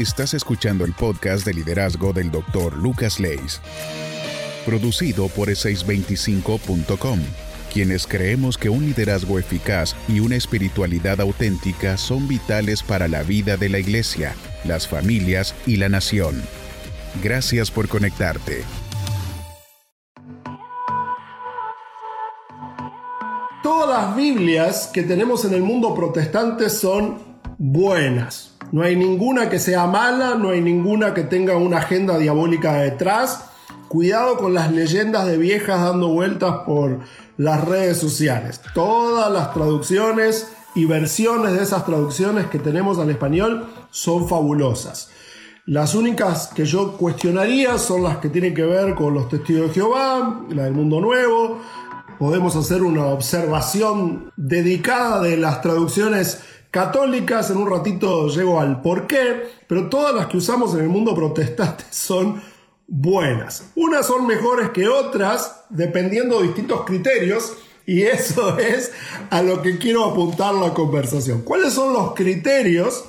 Estás escuchando el podcast de liderazgo del Dr. Lucas Leis. Producido por e625.com. Quienes creemos que un liderazgo eficaz y una espiritualidad auténtica son vitales para la vida de la iglesia las familias y la nación. Gracias por conectarte. Todas las Biblias que tenemos en el mundo protestante son buenas. No hay ninguna que sea mala, no hay ninguna que tenga una agenda diabólica detrás. Cuidado con las leyendas de viejas dando vueltas por las redes sociales. Todas las traducciones y versiones de esas traducciones que tenemos al español son fabulosas. Las únicas que yo cuestionaría son las que tienen que ver con los testigos de Jehová, la del mundo nuevo. Podemos hacer una observación dedicada de las traducciones católicas. En un ratito llego al por qué, pero todas las que usamos en el mundo protestante son buenas. Unas son mejores que otras, dependiendo de distintos criterios y eso es a lo que quiero apuntar la conversación. ¿Cuáles son los criterios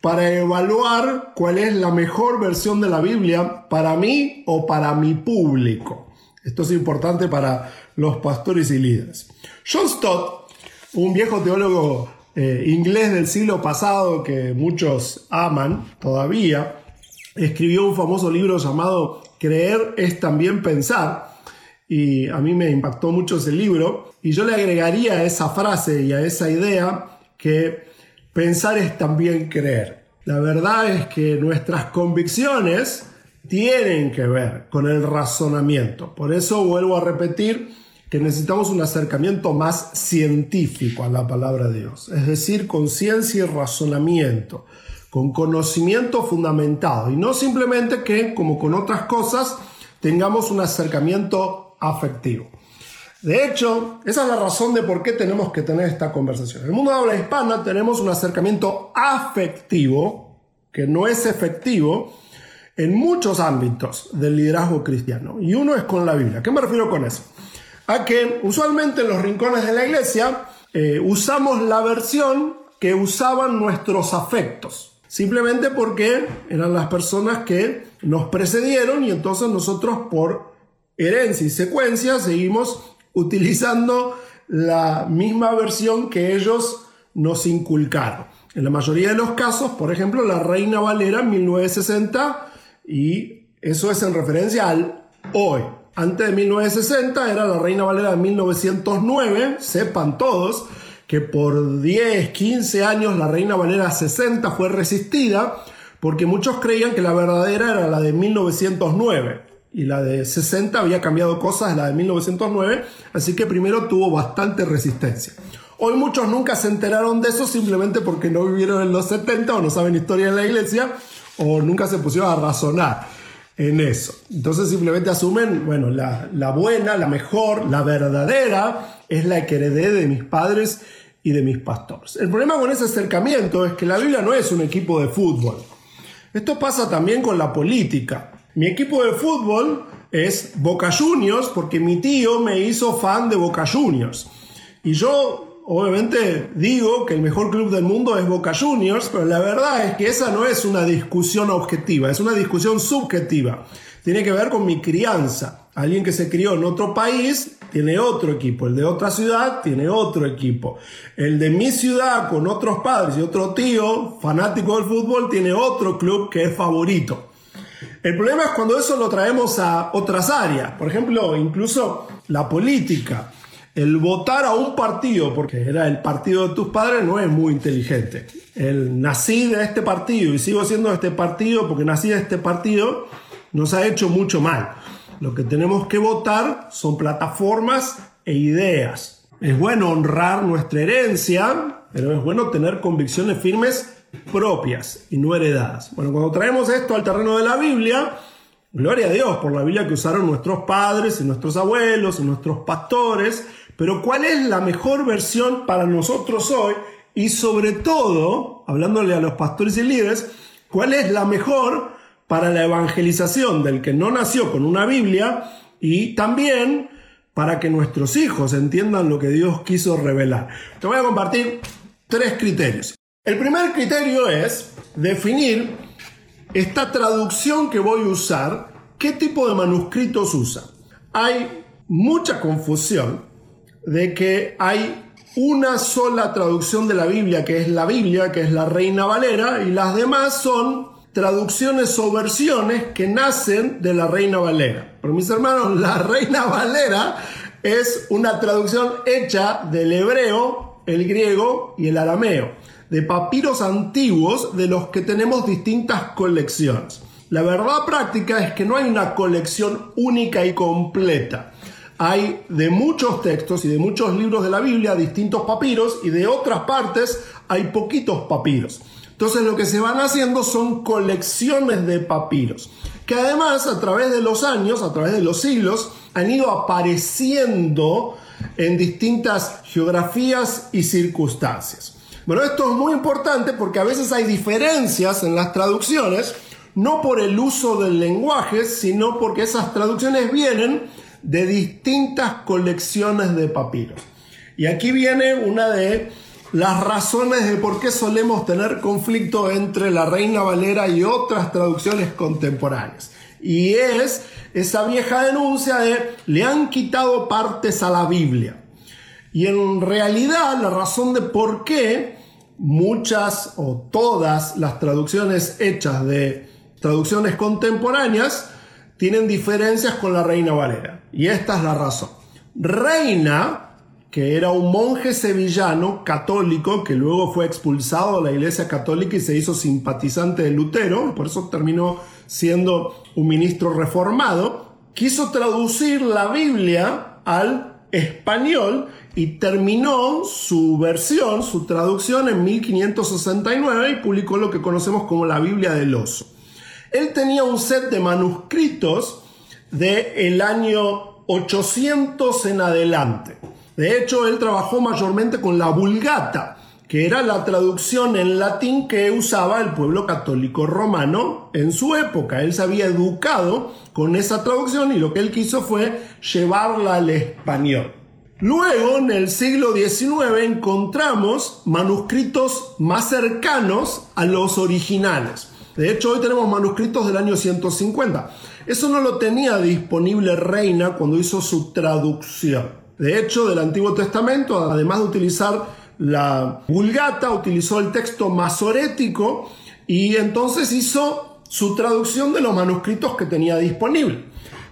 para evaluar cuál es la mejor versión de la Biblia para mí o para mi público? Esto es importante para los pastores y líderes. John Stott, un viejo teólogo eh, inglés del siglo pasado que muchos aman todavía, escribió un famoso libro llamado Creer es también pensar y a mí me impactó mucho ese libro. Y yo le agregaría a esa frase y a esa idea que pensar es también creer. La verdad es que nuestras convicciones tienen que ver con el razonamiento. Por eso vuelvo a repetir que necesitamos un acercamiento más científico a la palabra de Dios, es decir, con ciencia y razonamiento, con conocimiento fundamentado y no simplemente que, como con otras cosas, tengamos un acercamiento afectivo. De hecho, esa es la razón de por qué tenemos que tener esta conversación. En el mundo de habla hispana tenemos un acercamiento afectivo, que no es efectivo, en muchos ámbitos del liderazgo cristiano. Y uno es con la Biblia. ¿Qué me refiero con eso? A que usualmente en los rincones de la iglesia eh, usamos la versión que usaban nuestros afectos. Simplemente porque eran las personas que nos precedieron y entonces nosotros por herencia y secuencia, seguimos utilizando la misma versión que ellos nos inculcaron. En la mayoría de los casos, por ejemplo, la Reina Valera 1960, y eso es en referencia al hoy. Antes de 1960 era la Reina Valera de 1909, sepan todos que por 10, 15 años la Reina Valera 60 fue resistida porque muchos creían que la verdadera era la de 1909 y la de 60 había cambiado cosas la de 1909, así que primero tuvo bastante resistencia. Hoy muchos nunca se enteraron de eso simplemente porque no vivieron en los 70 o no saben historia de la iglesia o nunca se pusieron a razonar en eso. Entonces simplemente asumen, bueno, la, la buena, la mejor, la verdadera es la que heredé de mis padres y de mis pastores. El problema con ese acercamiento es que la Biblia no es un equipo de fútbol. Esto pasa también con la política. Mi equipo de fútbol es Boca Juniors porque mi tío me hizo fan de Boca Juniors. Y yo obviamente digo que el mejor club del mundo es Boca Juniors, pero la verdad es que esa no es una discusión objetiva, es una discusión subjetiva. Tiene que ver con mi crianza. Alguien que se crió en otro país tiene otro equipo, el de otra ciudad tiene otro equipo. El de mi ciudad con otros padres y otro tío fanático del fútbol tiene otro club que es favorito. El problema es cuando eso lo traemos a otras áreas, por ejemplo, incluso la política. El votar a un partido porque era el partido de tus padres no es muy inteligente. El nací de este partido y sigo siendo de este partido porque nací de este partido nos ha hecho mucho mal. Lo que tenemos que votar son plataformas e ideas. Es bueno honrar nuestra herencia, pero es bueno tener convicciones firmes propias y no heredadas. Bueno, cuando traemos esto al terreno de la Biblia, gloria a Dios por la Biblia que usaron nuestros padres y nuestros abuelos y nuestros pastores, pero ¿cuál es la mejor versión para nosotros hoy? Y sobre todo, hablándole a los pastores y líderes, ¿cuál es la mejor para la evangelización del que no nació con una Biblia y también para que nuestros hijos entiendan lo que Dios quiso revelar? Te voy a compartir tres criterios. El primer criterio es definir esta traducción que voy a usar, qué tipo de manuscritos usa. Hay mucha confusión de que hay una sola traducción de la Biblia, que es la Biblia, que es la Reina Valera, y las demás son traducciones o versiones que nacen de la Reina Valera. Pero mis hermanos, la Reina Valera es una traducción hecha del hebreo, el griego y el arameo, de papiros antiguos de los que tenemos distintas colecciones. La verdad práctica es que no hay una colección única y completa hay de muchos textos y de muchos libros de la Biblia distintos papiros y de otras partes hay poquitos papiros. Entonces lo que se van haciendo son colecciones de papiros, que además a través de los años, a través de los siglos, han ido apareciendo en distintas geografías y circunstancias. Bueno, esto es muy importante porque a veces hay diferencias en las traducciones, no por el uso del lenguaje, sino porque esas traducciones vienen de distintas colecciones de papiros. Y aquí viene una de las razones de por qué solemos tener conflicto entre la Reina Valera y otras traducciones contemporáneas. Y es esa vieja denuncia de le han quitado partes a la Biblia. Y en realidad la razón de por qué muchas o todas las traducciones hechas de traducciones contemporáneas tienen diferencias con la Reina Valera. Y esta es la razón. Reina, que era un monje sevillano católico que luego fue expulsado de la Iglesia Católica y se hizo simpatizante de Lutero, por eso terminó siendo un ministro reformado, quiso traducir la Biblia al español y terminó su versión, su traducción en 1569 y publicó lo que conocemos como la Biblia del Oso. Él tenía un set de manuscritos de el año 800 en adelante. De hecho, él trabajó mayormente con la Vulgata, que era la traducción en latín que usaba el pueblo católico romano en su época. Él se había educado con esa traducción y lo que él quiso fue llevarla al español. Luego, en el siglo XIX, encontramos manuscritos más cercanos a los originales. De hecho, hoy tenemos manuscritos del año 150. Eso no lo tenía disponible Reina cuando hizo su traducción. De hecho, del Antiguo Testamento, además de utilizar la Vulgata, utilizó el texto masorético y entonces hizo su traducción de los manuscritos que tenía disponible.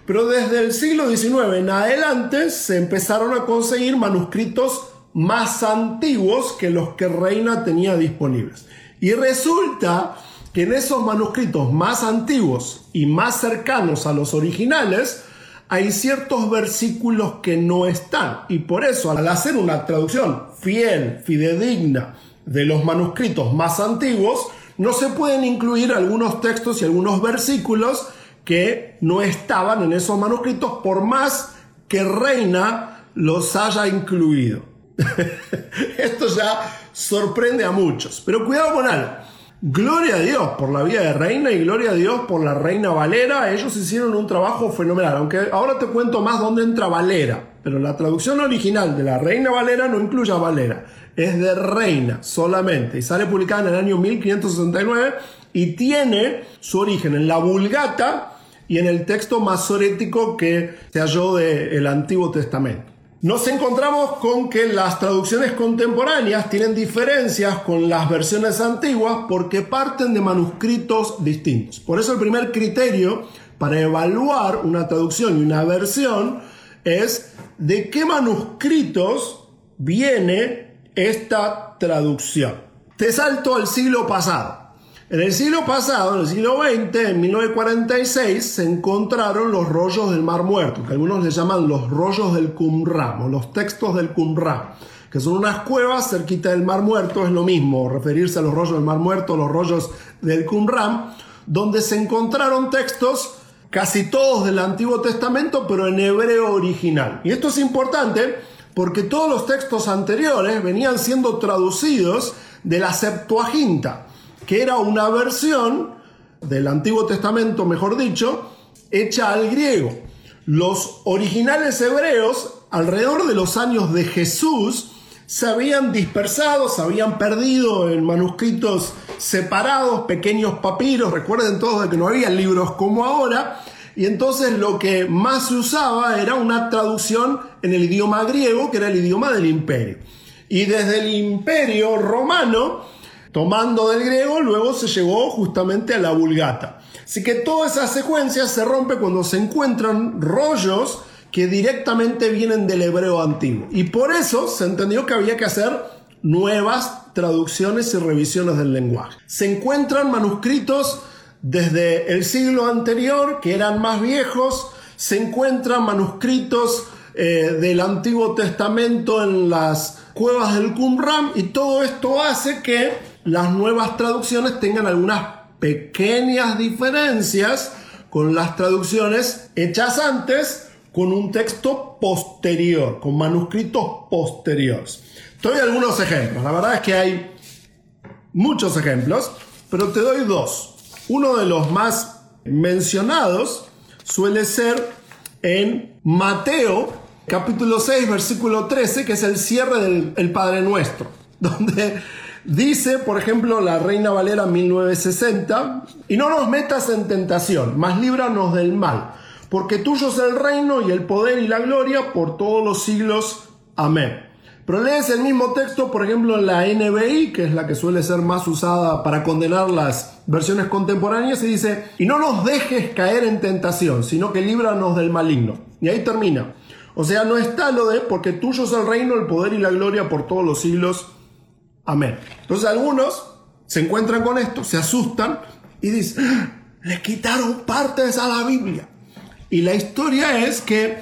Pero desde el siglo XIX en adelante se empezaron a conseguir manuscritos más antiguos que los que Reina tenía disponibles. Y resulta que en esos manuscritos más antiguos y más cercanos a los originales, hay ciertos versículos que no están. Y por eso, al hacer una traducción fiel, fidedigna de los manuscritos más antiguos, no se pueden incluir algunos textos y algunos versículos que no estaban en esos manuscritos, por más que Reina los haya incluido. Esto ya sorprende a muchos. Pero cuidado con algo. Gloria a Dios por la vida de Reina y gloria a Dios por la Reina Valera. Ellos hicieron un trabajo fenomenal, aunque ahora te cuento más dónde entra Valera. Pero la traducción original de la Reina Valera no incluye a Valera, es de Reina solamente y sale publicada en el año 1569 y tiene su origen en la Vulgata y en el texto masorético que se halló del Antiguo Testamento. Nos encontramos con que las traducciones contemporáneas tienen diferencias con las versiones antiguas porque parten de manuscritos distintos. Por eso el primer criterio para evaluar una traducción y una versión es de qué manuscritos viene esta traducción. Te salto al siglo pasado. En el siglo pasado, en el siglo XX, en 1946, se encontraron los rollos del Mar Muerto, que algunos le llaman los rollos del Qumran, o los textos del Qumran, que son unas cuevas cerquita del Mar Muerto, es lo mismo referirse a los rollos del Mar Muerto, los rollos del Qumran, donde se encontraron textos casi todos del Antiguo Testamento, pero en hebreo original. Y esto es importante porque todos los textos anteriores venían siendo traducidos de la Septuaginta, que era una versión del Antiguo Testamento, mejor dicho, hecha al griego. Los originales hebreos, alrededor de los años de Jesús, se habían dispersado, se habían perdido en manuscritos separados, pequeños papiros. Recuerden todos de que no había libros como ahora. Y entonces lo que más se usaba era una traducción en el idioma griego, que era el idioma del imperio. Y desde el imperio romano, tomando del griego, luego se llegó justamente a la vulgata. Así que toda esa secuencia se rompe cuando se encuentran rollos que directamente vienen del hebreo antiguo. Y por eso se entendió que había que hacer nuevas traducciones y revisiones del lenguaje. Se encuentran manuscritos desde el siglo anterior que eran más viejos, se encuentran manuscritos eh, del Antiguo Testamento en las cuevas del Qumran y todo esto hace que las nuevas traducciones tengan algunas pequeñas diferencias con las traducciones hechas antes con un texto posterior, con manuscritos posteriores. Te doy algunos ejemplos, la verdad es que hay muchos ejemplos, pero te doy dos. Uno de los más mencionados suele ser en Mateo capítulo 6 versículo 13, que es el cierre del Padre Nuestro, donde dice, por ejemplo, la Reina Valera 1960, y no nos metas en tentación, mas líbranos del mal porque tuyo es el reino y el poder y la gloria por todos los siglos. Amén. Pero lees el mismo texto, por ejemplo, en la NBI, que es la que suele ser más usada para condenar las versiones contemporáneas, y dice, y no nos dejes caer en tentación, sino que líbranos del maligno. Y ahí termina. O sea, no está lo de, porque tuyo es el reino, el poder y la gloria por todos los siglos. Amén. Entonces algunos se encuentran con esto, se asustan y dicen, ¡Ah! le quitaron partes a la Biblia. Y la historia es que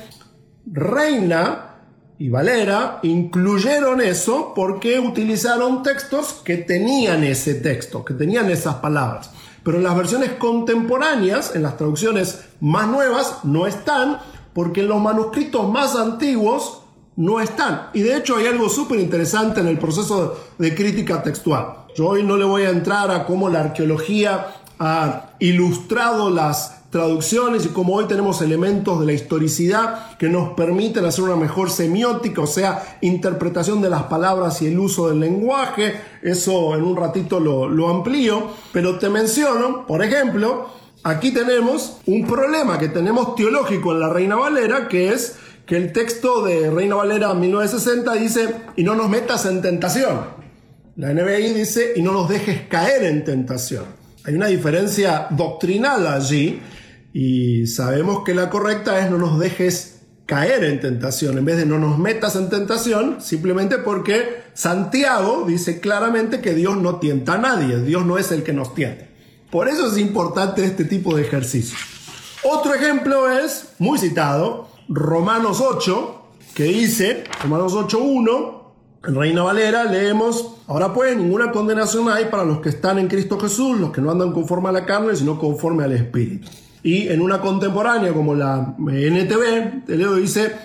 Reina y Valera incluyeron eso porque utilizaron textos que tenían ese texto, que tenían esas palabras. Pero en las versiones contemporáneas, en las traducciones más nuevas, no están, porque en los manuscritos más antiguos no están. Y de hecho hay algo súper interesante en el proceso de crítica textual. Yo hoy no le voy a entrar a cómo la arqueología ha ilustrado las traducciones y como hoy tenemos elementos de la historicidad que nos permiten hacer una mejor semiótica, o sea, interpretación de las palabras y el uso del lenguaje, eso en un ratito lo, lo amplío, pero te menciono, por ejemplo, aquí tenemos un problema que tenemos teológico en la Reina Valera, que es que el texto de Reina Valera 1960 dice, y no nos metas en tentación. La NBI dice, y no nos dejes caer en tentación. Hay una diferencia doctrinal allí y sabemos que la correcta es no nos dejes caer en tentación, en vez de no nos metas en tentación, simplemente porque Santiago dice claramente que Dios no tienta a nadie, Dios no es el que nos tienta. Por eso es importante este tipo de ejercicio. Otro ejemplo es, muy citado, Romanos 8, que dice, Romanos 8.1, en Reina Valera leemos, ahora pues ninguna condenación hay para los que están en Cristo Jesús, los que no andan conforme a la carne, sino conforme al Espíritu. Y en una contemporánea como la NTV, te leo, dice,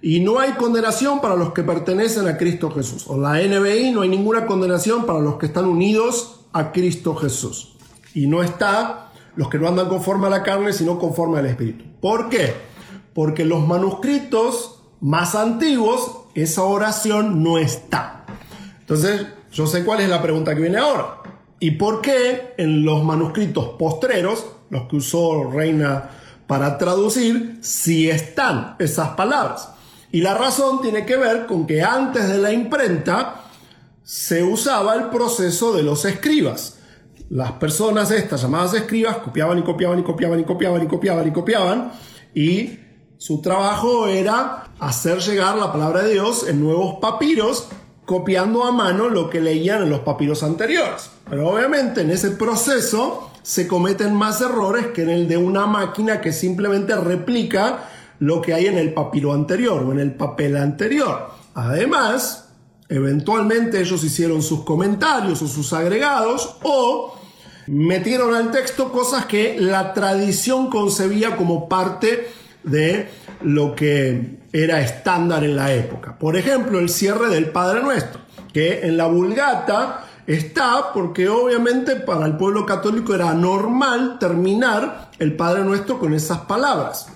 y no hay condenación para los que pertenecen a Cristo Jesús. O la NBI, no hay ninguna condenación para los que están unidos a Cristo Jesús. Y no está los que no andan conforme a la carne, sino conforme al Espíritu. ¿Por qué? Porque los manuscritos más antiguos, esa oración no está. Entonces, yo sé cuál es la pregunta que viene ahora. ¿Y por qué en los manuscritos postreros los que usó Reina para traducir, si están esas palabras. Y la razón tiene que ver con que antes de la imprenta se usaba el proceso de los escribas. Las personas estas llamadas escribas copiaban y copiaban y copiaban y copiaban y copiaban y copiaban y su trabajo era hacer llegar la palabra de Dios en nuevos papiros copiando a mano lo que leían en los papiros anteriores. Pero obviamente en ese proceso se cometen más errores que en el de una máquina que simplemente replica lo que hay en el papiro anterior o en el papel anterior. Además, Eventualmente ellos hicieron sus comentarios o sus agregados o metieron al texto cosas que la tradición concebía como parte de lo que era estándar en la época. Por ejemplo, el cierre del Padre Nuestro, que en la Vulgata está porque obviamente para el pueblo católico era normal terminar el Padre Nuestro con esas palabras,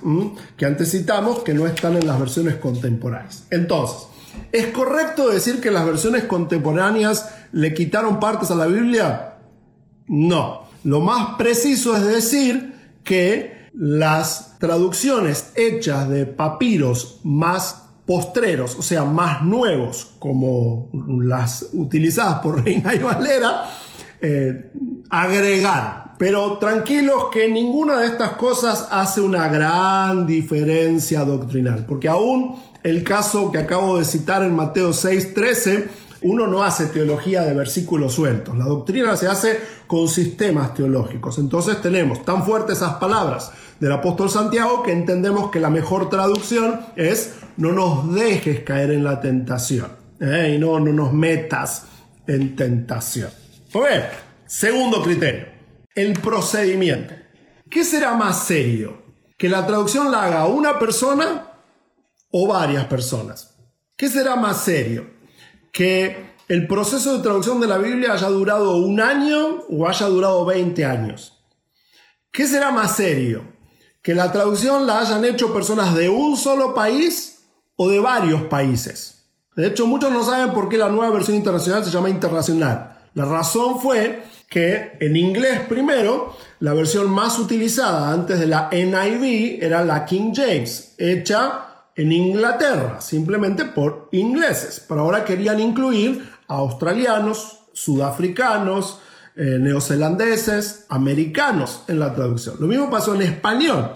que antes citamos que no están en las versiones contemporáneas. Entonces, ¿es correcto decir que las versiones contemporáneas le quitaron partes a la Biblia? No. Lo más preciso es decir que las traducciones hechas de papiros más postreros, o sea, más nuevos, como las utilizadas por Reina y Valera, eh, agregar. Pero tranquilos que ninguna de estas cosas hace una gran diferencia doctrinal, porque aún el caso que acabo de citar en Mateo 6:13, uno no hace teología de versículos sueltos, la doctrina se hace con sistemas teológicos. Entonces tenemos tan fuertes esas palabras del apóstol Santiago que entendemos que la mejor traducción es no nos dejes caer en la tentación ¿eh? y no, no nos metas en tentación. Bien, segundo criterio, el procedimiento. ¿Qué será más serio? ¿Que la traducción la haga una persona o varias personas? ¿Qué será más serio? ¿Que el proceso de traducción de la Biblia haya durado un año o haya durado 20 años? ¿Qué será más serio? que la traducción la hayan hecho personas de un solo país o de varios países. De hecho, muchos no saben por qué la nueva versión internacional se llama internacional. La razón fue que en inglés primero, la versión más utilizada antes de la NIV era la King James, hecha en Inglaterra, simplemente por ingleses. Pero ahora querían incluir a australianos, sudafricanos, eh, neozelandeses, americanos en la traducción. Lo mismo pasó en español.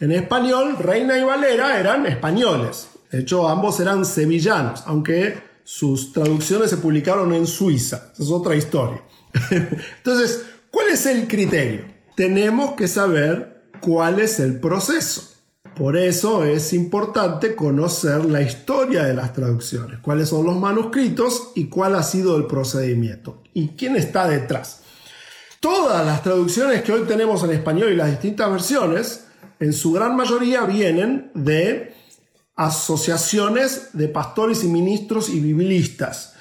En español, Reina y Valera eran españoles. De hecho, ambos eran sevillanos, aunque sus traducciones se publicaron en Suiza. Esa es otra historia. Entonces, ¿cuál es el criterio? Tenemos que saber cuál es el proceso. Por eso es importante conocer la historia de las traducciones, cuáles son los manuscritos y cuál ha sido el procedimiento y quién está detrás. Todas las traducciones que hoy tenemos en español y las distintas versiones, en su gran mayoría vienen de asociaciones de pastores y ministros y biblistas.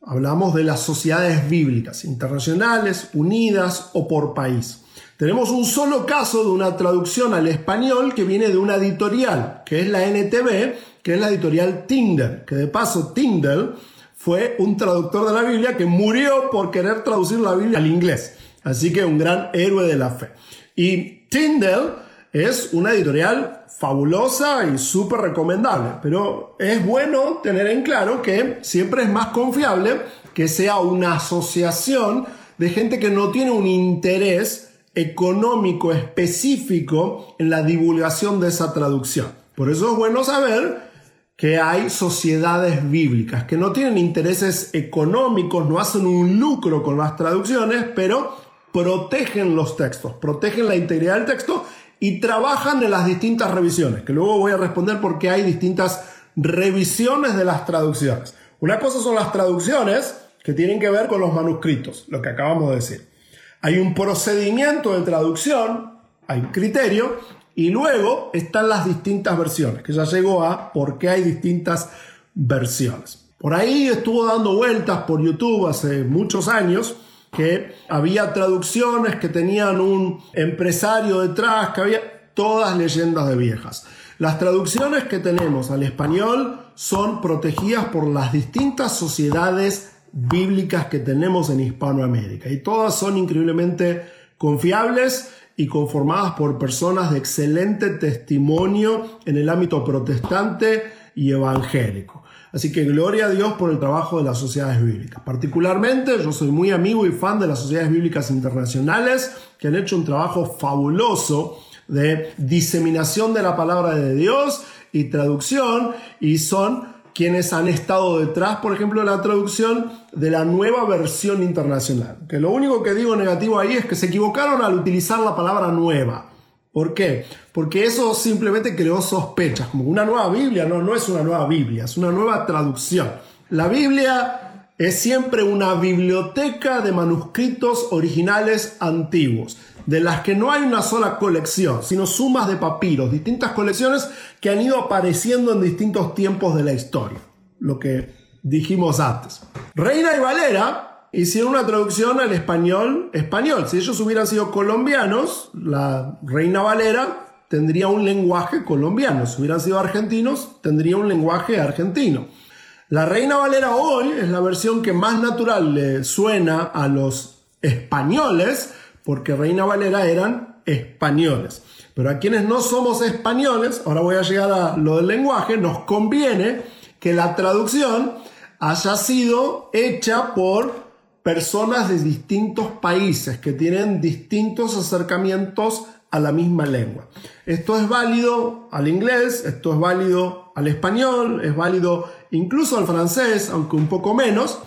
Hablamos de las sociedades bíblicas, internacionales, unidas o por país. Tenemos un solo caso de una traducción al español que viene de una editorial, que es la NTV, que es la editorial Tyndall, que de paso Tyndall fue un traductor de la Biblia que murió por querer traducir la Biblia al inglés. Así que un gran héroe de la fe. Y Tyndall es una editorial fabulosa y súper recomendable, pero es bueno tener en claro que siempre es más confiable que sea una asociación de gente que no tiene un interés económico específico en la divulgación de esa traducción. Por eso es bueno saber que hay sociedades bíblicas que no tienen intereses económicos, no hacen un lucro con las traducciones, pero protegen los textos, protegen la integridad del texto y trabajan en las distintas revisiones, que luego voy a responder porque hay distintas revisiones de las traducciones. Una cosa son las traducciones que tienen que ver con los manuscritos, lo que acabamos de decir. Hay un procedimiento de traducción, hay criterio, y luego están las distintas versiones, que ya llegó a por qué hay distintas versiones. Por ahí estuvo dando vueltas por YouTube hace muchos años que había traducciones que tenían un empresario detrás, que había todas leyendas de viejas. Las traducciones que tenemos al español son protegidas por las distintas sociedades bíblicas que tenemos en Hispanoamérica y todas son increíblemente confiables y conformadas por personas de excelente testimonio en el ámbito protestante y evangélico. Así que gloria a Dios por el trabajo de las sociedades bíblicas. Particularmente yo soy muy amigo y fan de las sociedades bíblicas internacionales que han hecho un trabajo fabuloso de diseminación de la palabra de Dios y traducción y son quienes han estado detrás, por ejemplo, de la traducción de la nueva versión internacional. Que lo único que digo negativo ahí es que se equivocaron al utilizar la palabra nueva. ¿Por qué? Porque eso simplemente creó sospechas, como una nueva Biblia, no, no es una nueva Biblia, es una nueva traducción. La Biblia es siempre una biblioteca de manuscritos originales antiguos, de las que no hay una sola colección, sino sumas de papiros, distintas colecciones que han ido apareciendo en distintos tiempos de la historia, lo que dijimos antes. Reina y Valera hicieron una traducción al español español. Si ellos hubieran sido colombianos, la Reina Valera tendría un lenguaje colombiano. Si hubieran sido argentinos, tendría un lenguaje argentino. La Reina Valera hoy es la versión que más natural le suena a los españoles, porque Reina Valera eran españoles. Pero a quienes no somos españoles, ahora voy a llegar a lo del lenguaje, nos conviene que la traducción haya sido hecha por personas de distintos países que tienen distintos acercamientos a la misma lengua. Esto es válido al inglés, esto es válido al español, es válido incluso al francés, aunque un poco menos,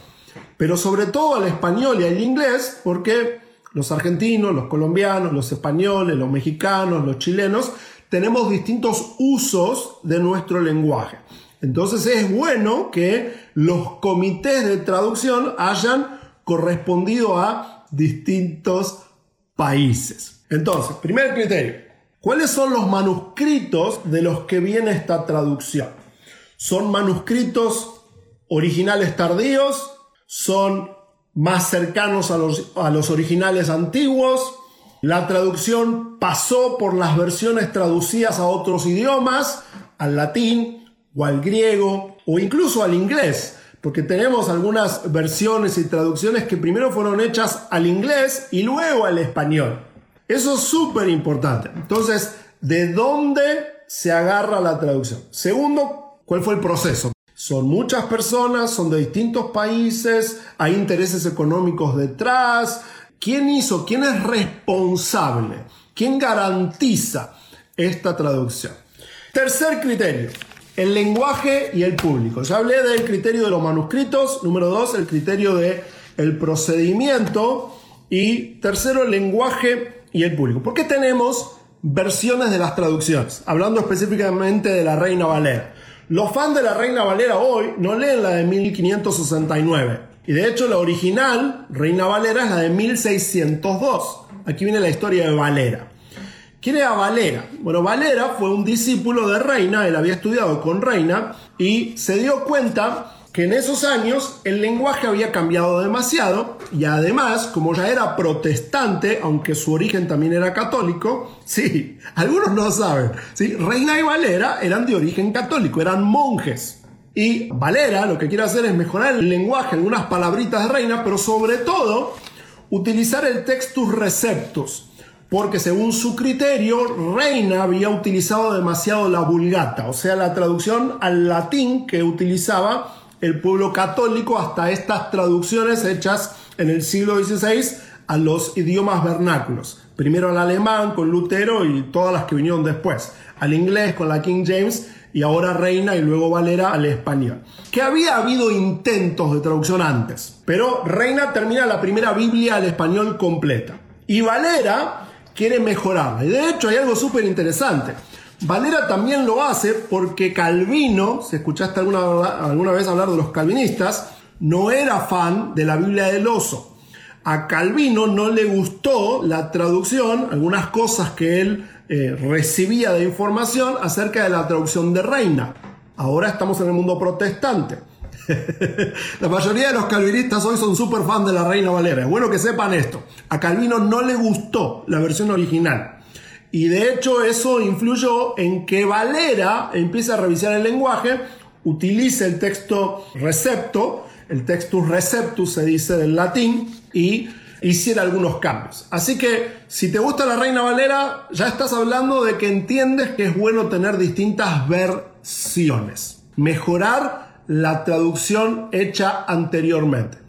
pero sobre todo al español y al inglés, porque los argentinos, los colombianos, los españoles, los mexicanos, los chilenos, tenemos distintos usos de nuestro lenguaje. Entonces es bueno que los comités de traducción hayan correspondido a distintos países. Entonces, primer criterio, ¿cuáles son los manuscritos de los que viene esta traducción? ¿Son manuscritos originales tardíos? ¿Son más cercanos a los, a los originales antiguos? La traducción pasó por las versiones traducidas a otros idiomas, al latín o al griego o incluso al inglés, porque tenemos algunas versiones y traducciones que primero fueron hechas al inglés y luego al español. Eso es súper importante. Entonces, ¿de dónde se agarra la traducción? Segundo, ¿cuál fue el proceso? Son muchas personas, son de distintos países, hay intereses económicos detrás. ¿Quién hizo? ¿Quién es responsable? ¿Quién garantiza esta traducción? Tercer criterio, el lenguaje y el público. Ya hablé del criterio de los manuscritos. Número dos, el criterio del el procedimiento. Y tercero, el lenguaje y el público. ¿Por qué tenemos versiones de las traducciones? Hablando específicamente de la Reina Valera. Los fans de la Reina Valera hoy no leen la de 1569. Y de hecho la original, Reina Valera, es la de 1602. Aquí viene la historia de Valera. ¿Quién era Valera? Bueno, Valera fue un discípulo de Reina, él había estudiado con Reina y se dio cuenta que en esos años el lenguaje había cambiado demasiado y además, como ya era protestante, aunque su origen también era católico, sí, algunos no saben, ¿sí? Reina y Valera eran de origen católico, eran monjes. Y Valera lo que quiere hacer es mejorar el lenguaje, algunas palabritas de Reina, pero sobre todo utilizar el textus receptus porque según su criterio, Reina había utilizado demasiado la vulgata, o sea, la traducción al latín que utilizaba el pueblo católico hasta estas traducciones hechas en el siglo XVI a los idiomas vernáculos. Primero al alemán con Lutero y todas las que vinieron después. Al inglés con la King James y ahora Reina y luego Valera al español. Que había habido intentos de traducción antes, pero Reina termina la primera Biblia al español completa. Y Valera quiere mejorarla. Y de hecho hay algo súper interesante. Valera también lo hace porque Calvino, si escuchaste alguna, alguna vez hablar de los calvinistas, no era fan de la Biblia del oso. A Calvino no le gustó la traducción, algunas cosas que él eh, recibía de información acerca de la traducción de Reina. Ahora estamos en el mundo protestante. la mayoría de los calvinistas hoy son súper fan de la Reina Valera. Es bueno que sepan esto. A Calvino no le gustó la versión original. Y de hecho eso influyó en que Valera empiece a revisar el lenguaje, utilice el texto recepto, el textus receptus se dice del latín, y hiciera algunos cambios. Así que si te gusta la Reina Valera, ya estás hablando de que entiendes que es bueno tener distintas versiones. Mejorar la traducción hecha anteriormente.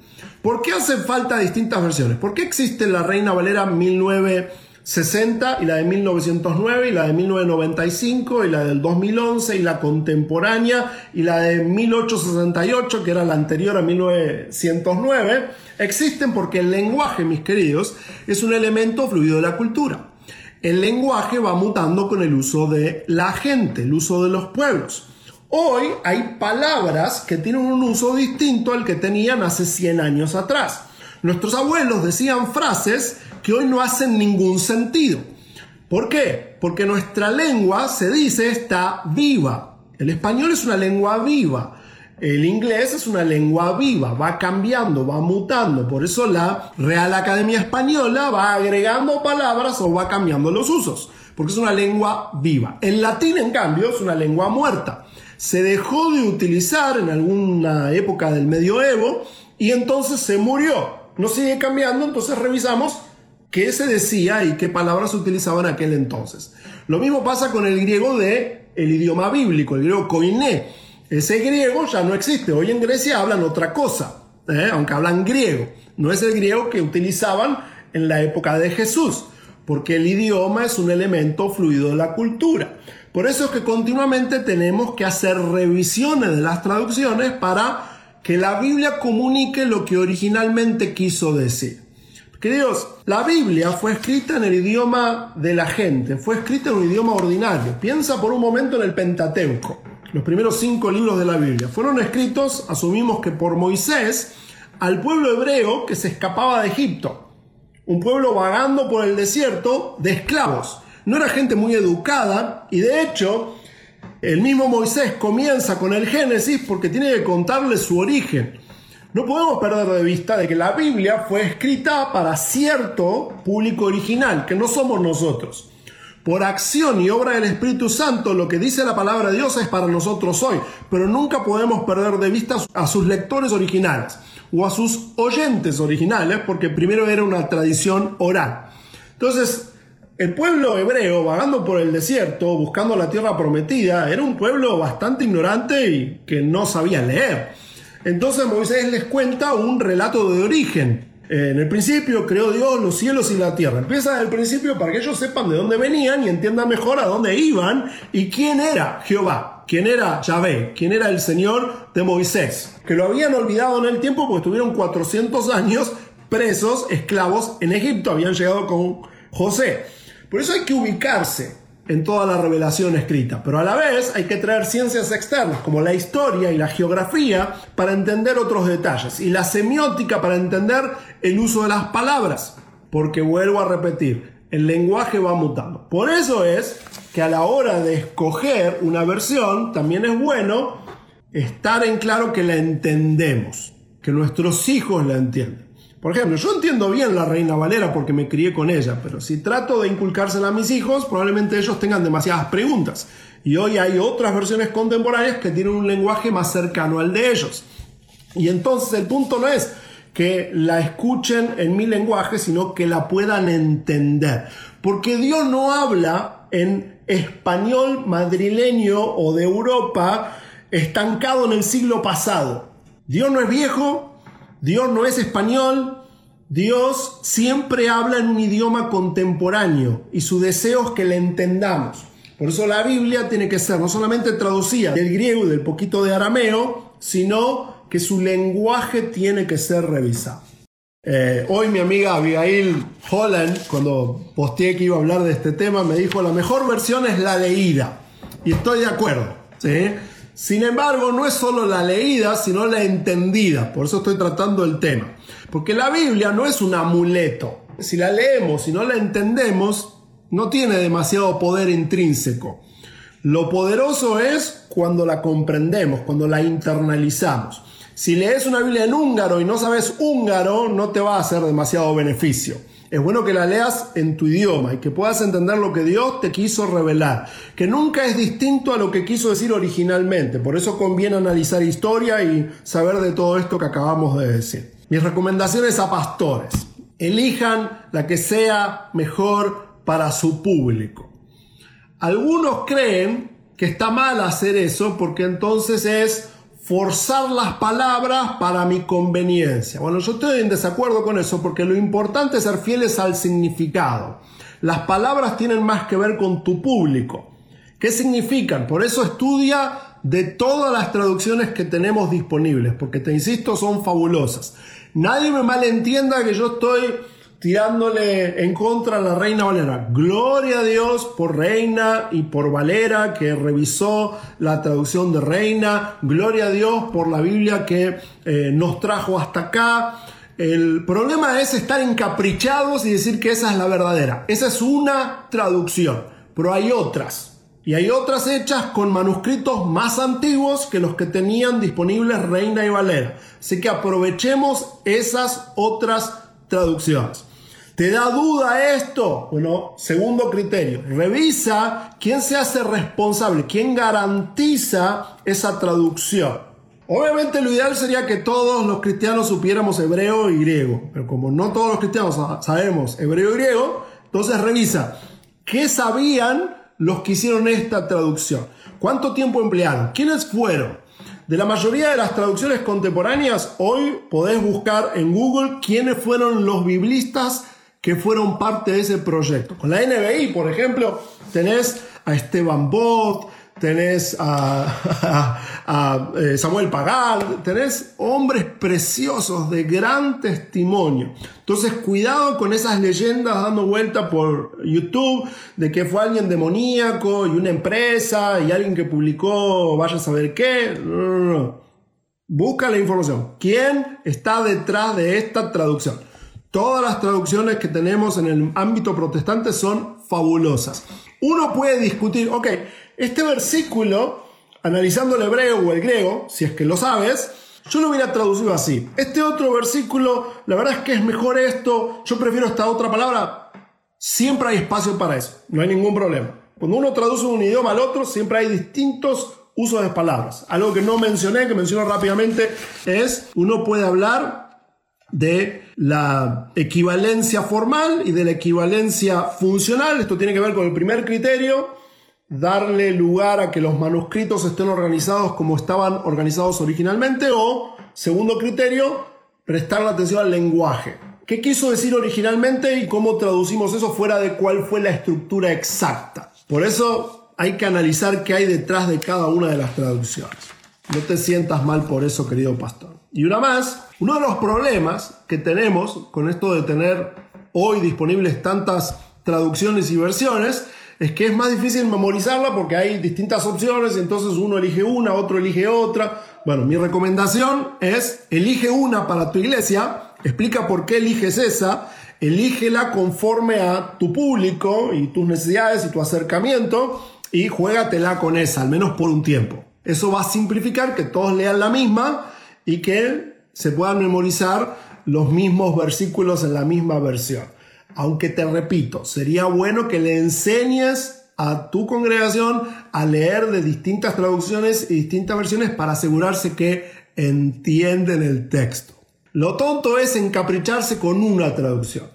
¿Por qué hacen falta distintas versiones? ¿Por qué existe la Reina Valera 19 60 y la de 1909 y la de 1995 y la del 2011 y la contemporánea y la de 1868 que era la anterior a 1909 existen porque el lenguaje, mis queridos, es un elemento fluido de la cultura. El lenguaje va mutando con el uso de la gente, el uso de los pueblos. Hoy hay palabras que tienen un uso distinto al que tenían hace 100 años atrás. Nuestros abuelos decían frases que hoy no hacen ningún sentido. ¿Por qué? Porque nuestra lengua, se dice, está viva. El español es una lengua viva. El inglés es una lengua viva, va cambiando, va mutando. Por eso la Real Academia Española va agregando palabras o va cambiando los usos, porque es una lengua viva. El latín, en cambio, es una lengua muerta. Se dejó de utilizar en alguna época del medioevo y entonces se murió. No sigue cambiando, entonces revisamos qué se decía y qué palabras se utilizaban en aquel entonces. Lo mismo pasa con el griego de el idioma bíblico, el griego koiné. Ese griego ya no existe. Hoy en Grecia hablan otra cosa, ¿eh? aunque hablan griego. No es el griego que utilizaban en la época de Jesús, porque el idioma es un elemento fluido de la cultura. Por eso es que continuamente tenemos que hacer revisiones de las traducciones para que la Biblia comunique lo que originalmente quiso decir. Queridos, la Biblia fue escrita en el idioma de la gente, fue escrita en un idioma ordinario. Piensa por un momento en el Pentateuco, los primeros cinco libros de la Biblia. Fueron escritos, asumimos que por Moisés, al pueblo hebreo que se escapaba de Egipto. Un pueblo vagando por el desierto de esclavos. No era gente muy educada y de hecho el mismo Moisés comienza con el Génesis porque tiene que contarle su origen. No podemos perder de vista de que la Biblia fue escrita para cierto público original, que no somos nosotros. Por acción y obra del Espíritu Santo, lo que dice la palabra de Dios es para nosotros hoy, pero nunca podemos perder de vista a sus lectores originales o a sus oyentes originales, porque primero era una tradición oral. Entonces, el pueblo hebreo, vagando por el desierto, buscando la tierra prometida, era un pueblo bastante ignorante y que no sabía leer. Entonces Moisés les cuenta un relato de origen. En el principio creó Dios los cielos y la tierra. Empieza desde el principio para que ellos sepan de dónde venían y entiendan mejor a dónde iban y quién era Jehová, quién era Yahvé, quién era el Señor de Moisés. Que lo habían olvidado en el tiempo porque estuvieron 400 años presos, esclavos en Egipto, habían llegado con José. Por eso hay que ubicarse en toda la revelación escrita, pero a la vez hay que traer ciencias externas como la historia y la geografía para entender otros detalles y la semiótica para entender el uso de las palabras, porque vuelvo a repetir, el lenguaje va mutando. Por eso es que a la hora de escoger una versión también es bueno estar en claro que la entendemos, que nuestros hijos la entienden. Por ejemplo, yo entiendo bien la Reina Valera porque me crié con ella, pero si trato de inculcársela a mis hijos, probablemente ellos tengan demasiadas preguntas. Y hoy hay otras versiones contemporáneas que tienen un lenguaje más cercano al de ellos. Y entonces el punto no es que la escuchen en mi lenguaje, sino que la puedan entender. Porque Dios no habla en español madrileño o de Europa estancado en el siglo pasado. Dios no es viejo, Dios no es español, Dios siempre habla en un idioma contemporáneo y su deseo es que le entendamos. Por eso la Biblia tiene que ser no solamente traducida del griego y del poquito de arameo, sino que su lenguaje tiene que ser revisado. Eh, hoy mi amiga Abigail Holland, cuando posteé que iba a hablar de este tema, me dijo la mejor versión es la leída. Y estoy de acuerdo. ¿sí? Sin embargo, no es solo la leída, sino la entendida. Por eso estoy tratando el tema. Porque la Biblia no es un amuleto. Si la leemos y no la entendemos, no tiene demasiado poder intrínseco. Lo poderoso es cuando la comprendemos, cuando la internalizamos. Si lees una Biblia en húngaro y no sabes húngaro, no te va a hacer demasiado beneficio. Es bueno que la leas en tu idioma y que puedas entender lo que Dios te quiso revelar, que nunca es distinto a lo que quiso decir originalmente. Por eso conviene analizar historia y saber de todo esto que acabamos de decir. Mis recomendaciones a pastores. Elijan la que sea mejor para su público. Algunos creen que está mal hacer eso porque entonces es forzar las palabras para mi conveniencia. Bueno, yo estoy en desacuerdo con eso porque lo importante es ser fieles al significado. Las palabras tienen más que ver con tu público. ¿Qué significan? Por eso estudia de todas las traducciones que tenemos disponibles, porque te insisto, son fabulosas. Nadie me malentienda que yo estoy tirándole en contra a la reina Valera. Gloria a Dios por reina y por Valera que revisó la traducción de reina. Gloria a Dios por la Biblia que eh, nos trajo hasta acá. El problema es estar encaprichados y decir que esa es la verdadera. Esa es una traducción, pero hay otras. Y hay otras hechas con manuscritos más antiguos que los que tenían disponibles Reina y Valera. Así que aprovechemos esas otras traducciones. ¿Te da duda esto? Bueno, segundo criterio, revisa quién se hace responsable, quién garantiza esa traducción. Obviamente lo ideal sería que todos los cristianos supiéramos hebreo y griego, pero como no todos los cristianos sabemos hebreo y griego, entonces revisa qué sabían los que hicieron esta traducción, cuánto tiempo emplearon, quiénes fueron. De la mayoría de las traducciones contemporáneas, hoy podés buscar en Google quiénes fueron los biblistas que fueron parte de ese proyecto. Con la NBI, por ejemplo, tenés a Esteban Bot, tenés a, eh, Samuel Pagal, tenés hombres preciosos de gran testimonio. Entonces, cuidado con esas leyendas dando vuelta por YouTube de que fue alguien demoníaco y una empresa y alguien que publicó vaya a saber qué. Busca la información. ¿Quién está detrás de esta traducción? Todas las traducciones que tenemos en el ámbito protestante son fabulosas. Uno puede discutir, ok, este versículo, analizando el hebreo o el griego, si es que lo sabes, yo lo hubiera traducido así. Este otro versículo, la verdad es que es mejor esto, yo prefiero esta otra palabra. Siempre hay espacio para eso, no hay ningún problema. Cuando uno traduce un idioma al otro, siempre hay distintos usos de palabras. Algo que no mencioné, que menciono rápidamente, es uno puede hablar de la equivalencia formal y de la equivalencia funcional. Esto tiene que ver con el primer criterio, darle lugar a que los manuscritos estén organizados como estaban organizados originalmente o, segundo criterio, prestar la atención al lenguaje. ¿Qué quiso decir originalmente y cómo traducimos eso fuera de cuál fue la estructura exacta? Por eso hay que analizar qué hay detrás de cada una de las traducciones. No te sientas mal por eso, querido pastor. Y una más, uno de los problemas que tenemos con esto de tener hoy disponibles tantas traducciones y versiones es que es más difícil memorizarla porque hay distintas opciones y entonces uno elige una, otro elige otra. Bueno, mi recomendación es elige una para tu iglesia, explica por qué eliges esa, elígela conforme a tu público y tus necesidades y tu acercamiento y juégatela con esa, al menos por un tiempo. Eso va a simplificar que todos lean la misma y que se puedan memorizar los mismos versículos en la misma versión. Aunque te repito, sería bueno que le enseñes a tu congregación a leer de distintas traducciones y distintas versiones para asegurarse que entienden el texto. Lo tonto es encapricharse con una traducción.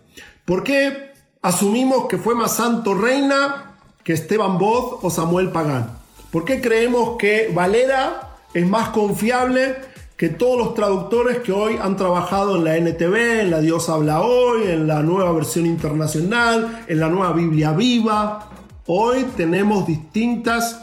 ¿Por qué asumimos que fue más santo reina que Esteban Boz o Samuel Pagán? ¿Por qué creemos que Valera es más confiable que todos los traductores que hoy han trabajado en la NTV, en la Dios habla hoy, en la nueva versión internacional, en la nueva Biblia viva, hoy tenemos distintas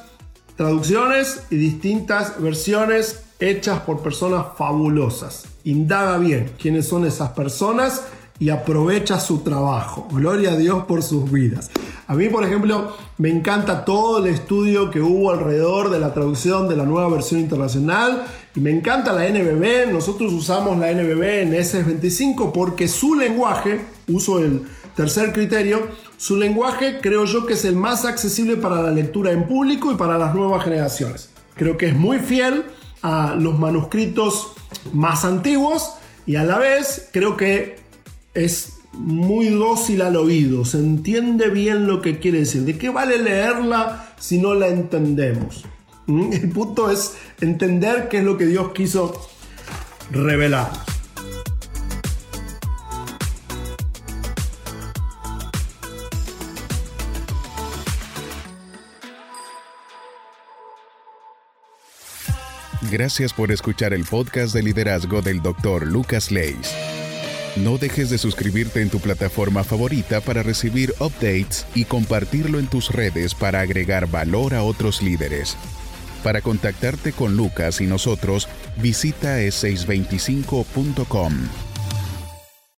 traducciones y distintas versiones hechas por personas fabulosas. Indaga bien quiénes son esas personas y aprovecha su trabajo. Gloria a Dios por sus vidas. A mí, por ejemplo, me encanta todo el estudio que hubo alrededor de la traducción de la nueva versión internacional y me encanta la NBB. Nosotros usamos la NBB en S25 porque su lenguaje, uso el tercer criterio, su lenguaje creo yo que es el más accesible para la lectura en público y para las nuevas generaciones. Creo que es muy fiel a los manuscritos más antiguos y a la vez creo que es muy dócil al oído, se entiende bien lo que quiere decir. ¿De qué vale leerla si no la entendemos? ¿Mm? El punto es entender qué es lo que Dios quiso revelar. Gracias por escuchar el podcast de liderazgo del Dr. Lucas Leis. No dejes de suscribirte en tu plataforma favorita para recibir updates y compartirlo en tus redes para agregar valor a otros líderes. Para contactarte con Lucas y nosotros, visita e625.com.